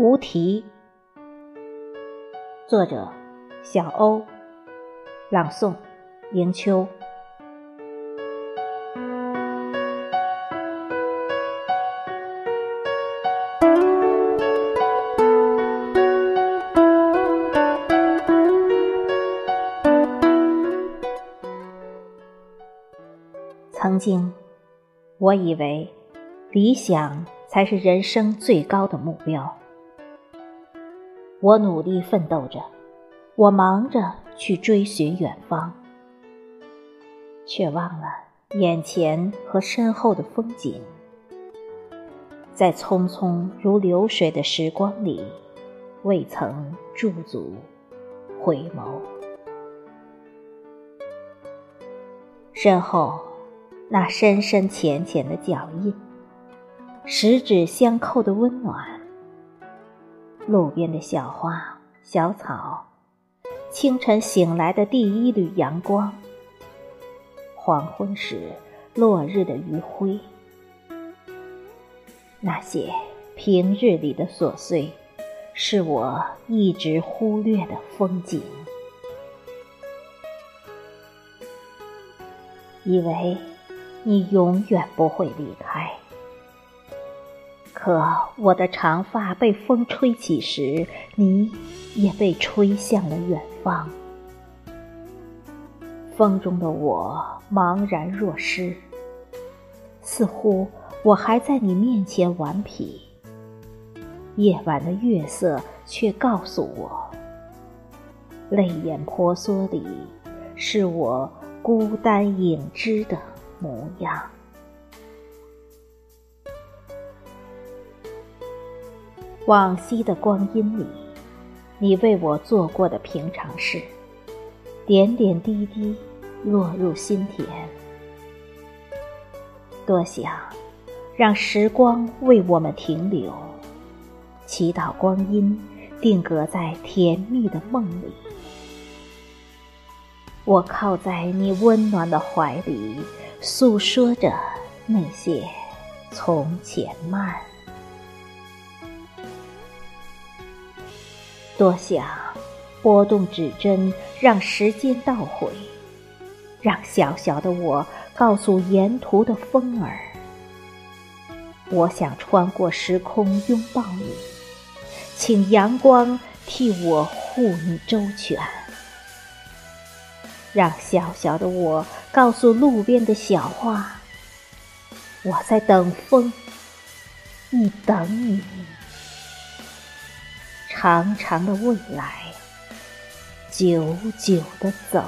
无题。作者：小欧。朗诵：迎秋。曾经，我以为理想才是人生最高的目标。我努力奋斗着，我忙着去追寻远方，却忘了眼前和身后的风景。在匆匆如流水的时光里，未曾驻足回眸。身后那深深浅浅的脚印，十指相扣的温暖。路边的小花、小草，清晨醒来的第一缕阳光，黄昏时落日的余晖，那些平日里的琐碎，是我一直忽略的风景。以为你永远不会离开。可我的长发被风吹起时，你也被吹向了远方。风中的我茫然若失，似乎我还在你面前顽皮。夜晚的月色却告诉我，泪眼婆娑里是我孤单影只的模样。往昔的光阴里，你为我做过的平常事，点点滴滴落入心田。多想让时光为我们停留，祈祷光阴定格在甜蜜的梦里。我靠在你温暖的怀里，诉说着那些从前慢。多想拨动指针，让时间倒回，让小小的我告诉沿途的风儿：我想穿过时空拥抱你，请阳光替我护你周全。让小小的我告诉路边的小花：我在等风，你等你。长长的未来，久久的走。